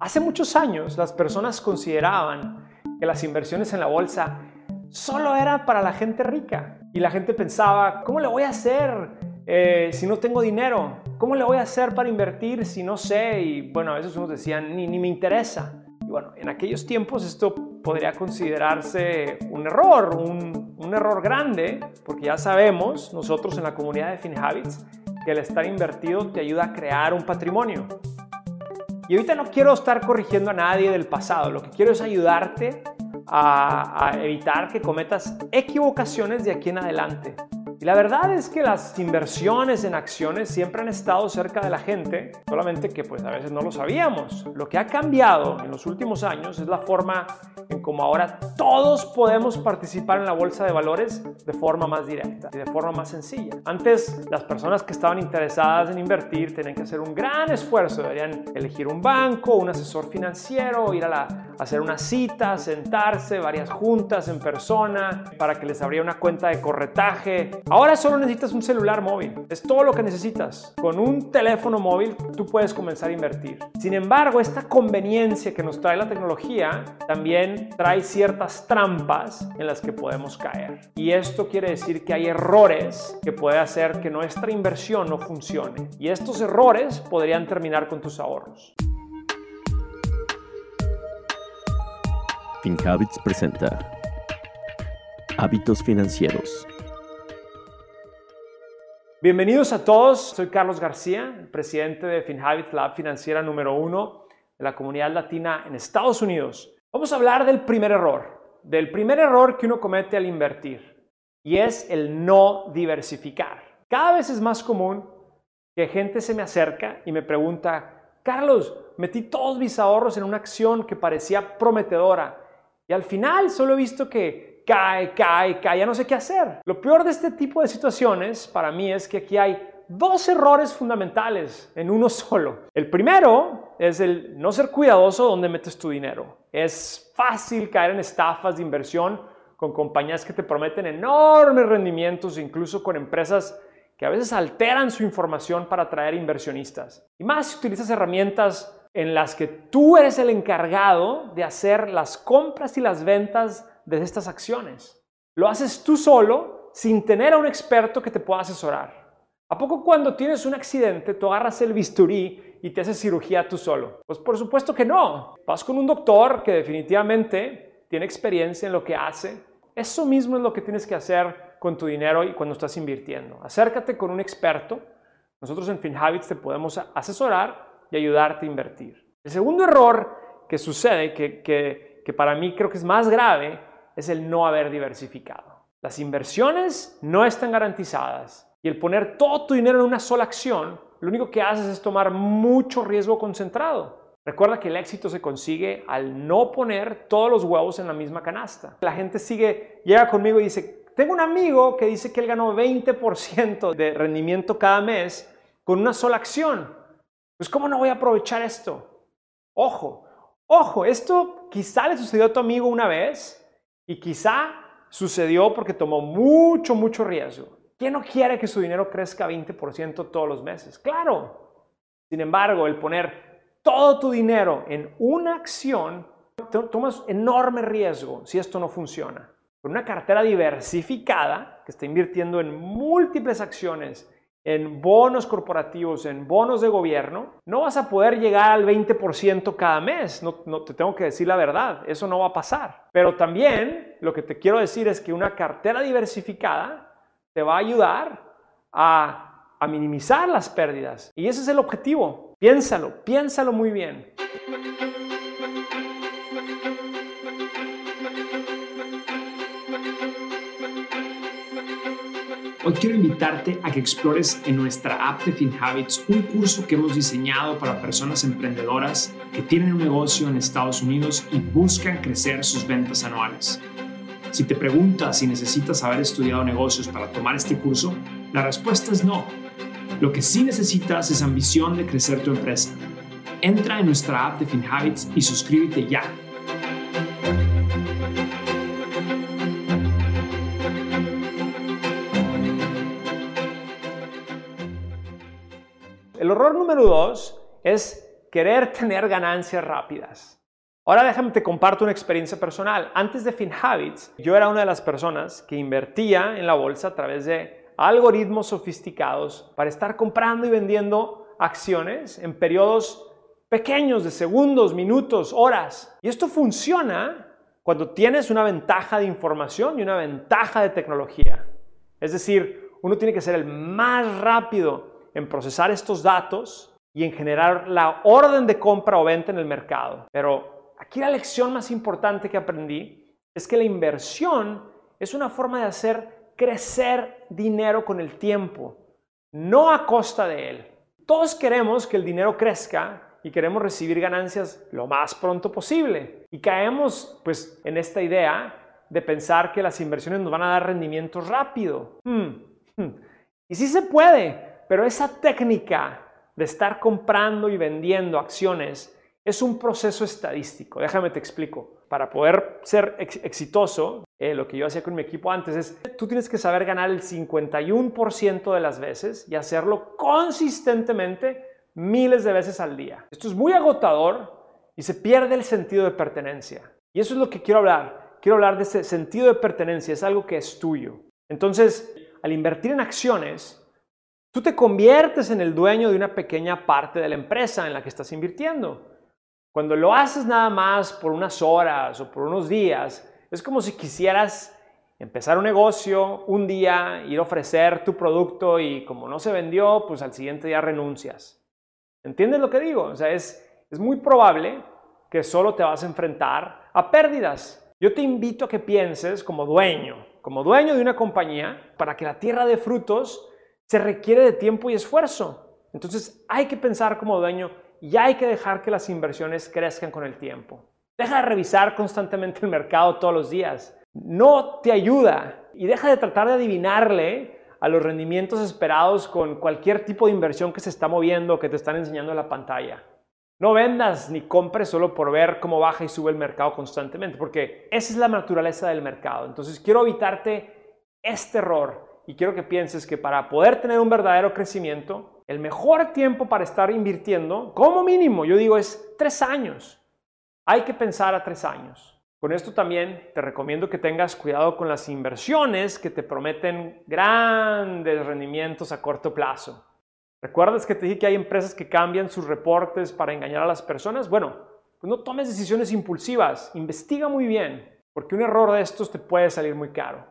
Hace muchos años las personas consideraban que las inversiones en la bolsa solo eran para la gente rica. Y la gente pensaba, ¿cómo le voy a hacer eh, si no tengo dinero? ¿Cómo le voy a hacer para invertir si no sé? Y bueno, a veces unos decían, ni, ni me interesa. Y bueno, en aquellos tiempos esto podría considerarse un error, un, un error grande, porque ya sabemos nosotros en la comunidad de FinHabits que el estar invertido te ayuda a crear un patrimonio. Y ahorita no quiero estar corrigiendo a nadie del pasado, lo que quiero es ayudarte a, a evitar que cometas equivocaciones de aquí en adelante. Y la verdad es que las inversiones en acciones siempre han estado cerca de la gente, solamente que pues a veces no lo sabíamos. Lo que ha cambiado en los últimos años es la forma en cómo ahora todos podemos participar en la bolsa de valores de forma más directa y de forma más sencilla. Antes las personas que estaban interesadas en invertir tenían que hacer un gran esfuerzo, deberían elegir un banco, un asesor financiero, ir a, la, hacer una cita, sentarse, varias juntas en persona para que les abriera una cuenta de corretaje Ahora solo necesitas un celular móvil. Es todo lo que necesitas. Con un teléfono móvil tú puedes comenzar a invertir. Sin embargo, esta conveniencia que nos trae la tecnología también trae ciertas trampas en las que podemos caer. Y esto quiere decir que hay errores que puede hacer que nuestra inversión no funcione. Y estos errores podrían terminar con tus ahorros. FinHabits presenta Hábitos Financieros Bienvenidos a todos, soy Carlos García, presidente de FinHabit Lab Financiera número uno de la comunidad latina en Estados Unidos. Vamos a hablar del primer error, del primer error que uno comete al invertir, y es el no diversificar. Cada vez es más común que gente se me acerca y me pregunta, Carlos, metí todos mis ahorros en una acción que parecía prometedora y al final solo he visto que cae, cae, cae, ya no sé qué hacer. Lo peor de este tipo de situaciones para mí es que aquí hay dos errores fundamentales en uno solo. El primero es el no ser cuidadoso donde metes tu dinero. Es fácil caer en estafas de inversión con compañías que te prometen enormes rendimientos, incluso con empresas que a veces alteran su información para atraer inversionistas. Y más si utilizas herramientas en las que tú eres el encargado de hacer las compras y las ventas de estas acciones. Lo haces tú solo sin tener a un experto que te pueda asesorar. ¿A poco cuando tienes un accidente tú agarras el bisturí y te haces cirugía tú solo? Pues por supuesto que no. Vas con un doctor que definitivamente tiene experiencia en lo que hace. Eso mismo es lo que tienes que hacer con tu dinero y cuando estás invirtiendo. Acércate con un experto. Nosotros en FinHabits te podemos asesorar y ayudarte a invertir. El segundo error que sucede, que, que, que para mí creo que es más grave, es el no haber diversificado. Las inversiones no están garantizadas y el poner todo tu dinero en una sola acción, lo único que haces es tomar mucho riesgo concentrado. Recuerda que el éxito se consigue al no poner todos los huevos en la misma canasta. La gente sigue, llega conmigo y dice, tengo un amigo que dice que él ganó 20% de rendimiento cada mes con una sola acción. Pues ¿cómo no voy a aprovechar esto? Ojo, ojo, esto quizá le sucedió a tu amigo una vez, y quizá sucedió porque tomó mucho, mucho riesgo. ¿Quién no quiere que su dinero crezca 20% todos los meses? Claro. Sin embargo, el poner todo tu dinero en una acción, tomas enorme riesgo si esto no funciona. Con una cartera diversificada que está invirtiendo en múltiples acciones en bonos corporativos, en bonos de gobierno, no vas a poder llegar al 20% cada mes. No, no, te tengo que decir la verdad, eso no va a pasar. Pero también lo que te quiero decir es que una cartera diversificada te va a ayudar a, a minimizar las pérdidas. Y ese es el objetivo. Piénsalo, piénsalo muy bien. Hoy quiero invitarte a que explores en nuestra app de FinHabits un curso que hemos diseñado para personas emprendedoras que tienen un negocio en Estados Unidos y buscan crecer sus ventas anuales. Si te preguntas si necesitas haber estudiado negocios para tomar este curso, la respuesta es no. Lo que sí necesitas es ambición de crecer tu empresa. Entra en nuestra app de FinHabits y suscríbete ya El error número dos es querer tener ganancias rápidas. Ahora déjame te comparto una experiencia personal. Antes de FinHabits, yo era una de las personas que invertía en la bolsa a través de algoritmos sofisticados para estar comprando y vendiendo acciones en periodos pequeños de segundos, minutos, horas. Y esto funciona cuando tienes una ventaja de información y una ventaja de tecnología. Es decir, uno tiene que ser el más rápido en procesar estos datos y en generar la orden de compra o venta en el mercado. Pero aquí la lección más importante que aprendí es que la inversión es una forma de hacer crecer dinero con el tiempo, no a costa de él. Todos queremos que el dinero crezca y queremos recibir ganancias lo más pronto posible. Y caemos pues en esta idea de pensar que las inversiones nos van a dar rendimiento rápido. Hmm, hmm. Y sí se puede, pero esa técnica de estar comprando y vendiendo acciones es un proceso estadístico. Déjame te explico. Para poder ser exitoso, eh, lo que yo hacía con mi equipo antes es, tú tienes que saber ganar el 51% de las veces y hacerlo consistentemente miles de veces al día. Esto es muy agotador y se pierde el sentido de pertenencia. Y eso es lo que quiero hablar. Quiero hablar de ese sentido de pertenencia, es algo que es tuyo. Entonces, al invertir en acciones, tú te conviertes en el dueño de una pequeña parte de la empresa en la que estás invirtiendo. Cuando lo haces nada más por unas horas o por unos días, es como si quisieras empezar un negocio, un día ir a ofrecer tu producto y como no se vendió, pues al siguiente día renuncias. ¿Entiendes lo que digo? O sea, es, es muy probable que solo te vas a enfrentar a pérdidas. Yo te invito a que pienses como dueño, como dueño de una compañía, para que la tierra de frutos se requiere de tiempo y esfuerzo. Entonces hay que pensar como dueño y hay que dejar que las inversiones crezcan con el tiempo. Deja de revisar constantemente el mercado todos los días. No te ayuda y deja de tratar de adivinarle a los rendimientos esperados con cualquier tipo de inversión que se está moviendo, que te están enseñando en la pantalla. No vendas ni compres solo por ver cómo baja y sube el mercado constantemente, porque esa es la naturaleza del mercado. Entonces quiero evitarte este error y quiero que pienses que para poder tener un verdadero crecimiento, el mejor tiempo para estar invirtiendo, como mínimo, yo digo, es tres años. Hay que pensar a tres años. Con esto también te recomiendo que tengas cuidado con las inversiones que te prometen grandes rendimientos a corto plazo. ¿Recuerdas que te dije que hay empresas que cambian sus reportes para engañar a las personas? Bueno, pues no tomes decisiones impulsivas, investiga muy bien, porque un error de estos te puede salir muy caro.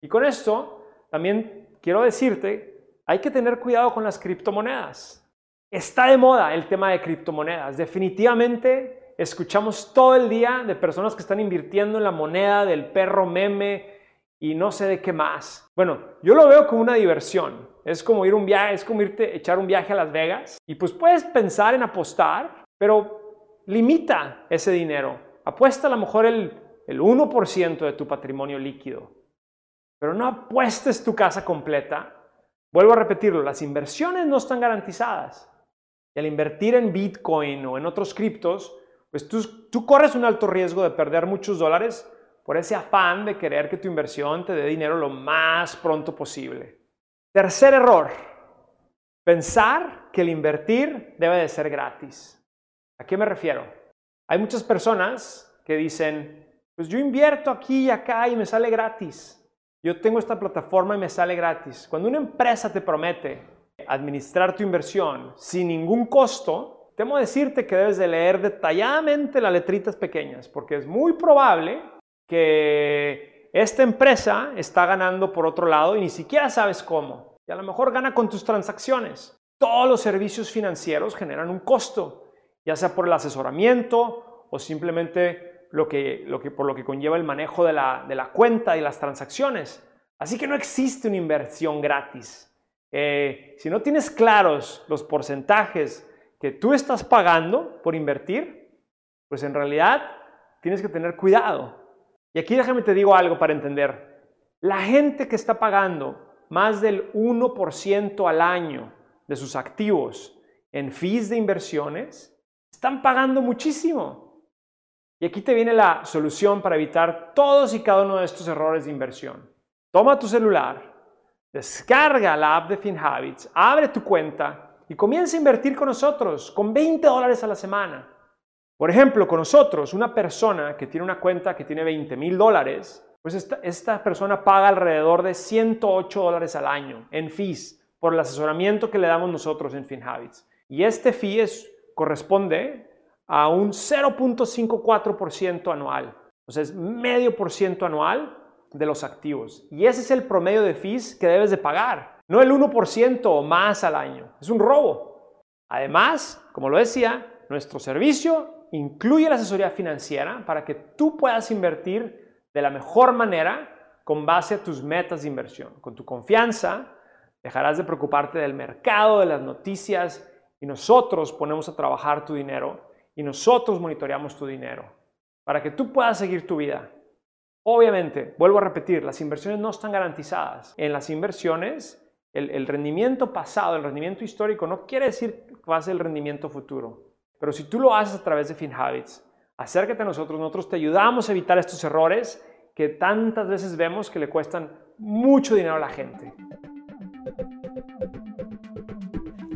Y con esto también quiero decirte, hay que tener cuidado con las criptomonedas. Está de moda el tema de criptomonedas. Definitivamente escuchamos todo el día de personas que están invirtiendo en la moneda del perro meme y no sé de qué más. Bueno, yo lo veo como una diversión. Es como ir un viaje, es como irte echar un viaje a Las Vegas y pues puedes pensar en apostar, pero limita ese dinero. Apuesta a lo mejor el, el 1% de tu patrimonio líquido, pero no apuestes tu casa completa. Vuelvo a repetirlo, las inversiones no están garantizadas. Y al invertir en Bitcoin o en otros criptos, pues tú, corres un alto riesgo de perder muchos dólares por ese afán de querer que tu inversión te dé dinero lo más pronto posible. Tercer error, pensar que el invertir debe de ser gratis. ¿A qué me refiero? Hay muchas personas que dicen, pues yo invierto aquí y acá y me sale gratis. Yo tengo esta plataforma y me sale gratis. Cuando una empresa te promete administrar tu inversión sin ningún costo, temo decirte que debes de leer detalladamente las letritas pequeñas, porque es muy probable que esta empresa está ganando por otro lado y ni siquiera sabes cómo. Y a lo mejor gana con tus transacciones. Todos los servicios financieros generan un costo, ya sea por el asesoramiento o simplemente lo que, por lo que conlleva el manejo de la, de la cuenta y las transacciones. Así que no existe una inversión gratis. Eh, si no tienes claros los porcentajes que tú estás pagando por invertir, pues en realidad tienes que tener cuidado. Y aquí déjame te digo algo para entender. La gente que está pagando más del 1% al año de sus activos en fees de inversiones, están pagando muchísimo. Y aquí te viene la solución para evitar todos y cada uno de estos errores de inversión. Toma tu celular, descarga la app de FinHabits, abre tu cuenta y comienza a invertir con nosotros con 20 dólares a la semana. Por ejemplo, con nosotros, una persona que tiene una cuenta que tiene 20 mil dólares, pues esta, persona paga alrededor de 108 dólares al año en fees por el asesoramiento que le damos nosotros en FinHabits. Y este fee es, corresponde a un 0.54% anual. O sea, es medio por ciento anual de los activos. Y ese es el promedio de fees que debes de pagar, no el 1% o más al año. Es un robo. Además, como lo decía, nuestro servicio incluye la asesoría financiera para que tú puedas invertir de la mejor manera con base a tus metas de inversión. Con tu confianza, dejarás de preocuparte del mercado, de las noticias, y nosotros ponemos a trabajar tu dinero y nosotros monitoreamos tu dinero para que tú puedas seguir tu vida. Obviamente, vuelvo a repetir, las inversiones no están garantizadas. En las inversiones, el, rendimiento pasado, el rendimiento histórico, no quiere decir que va a ser el rendimiento futuro. Pero si tú lo haces a través de FinHabits, acércate a nosotros, nosotros te ayudamos a evitar estos errores que tantas veces vemos que le cuestan mucho dinero a la gente.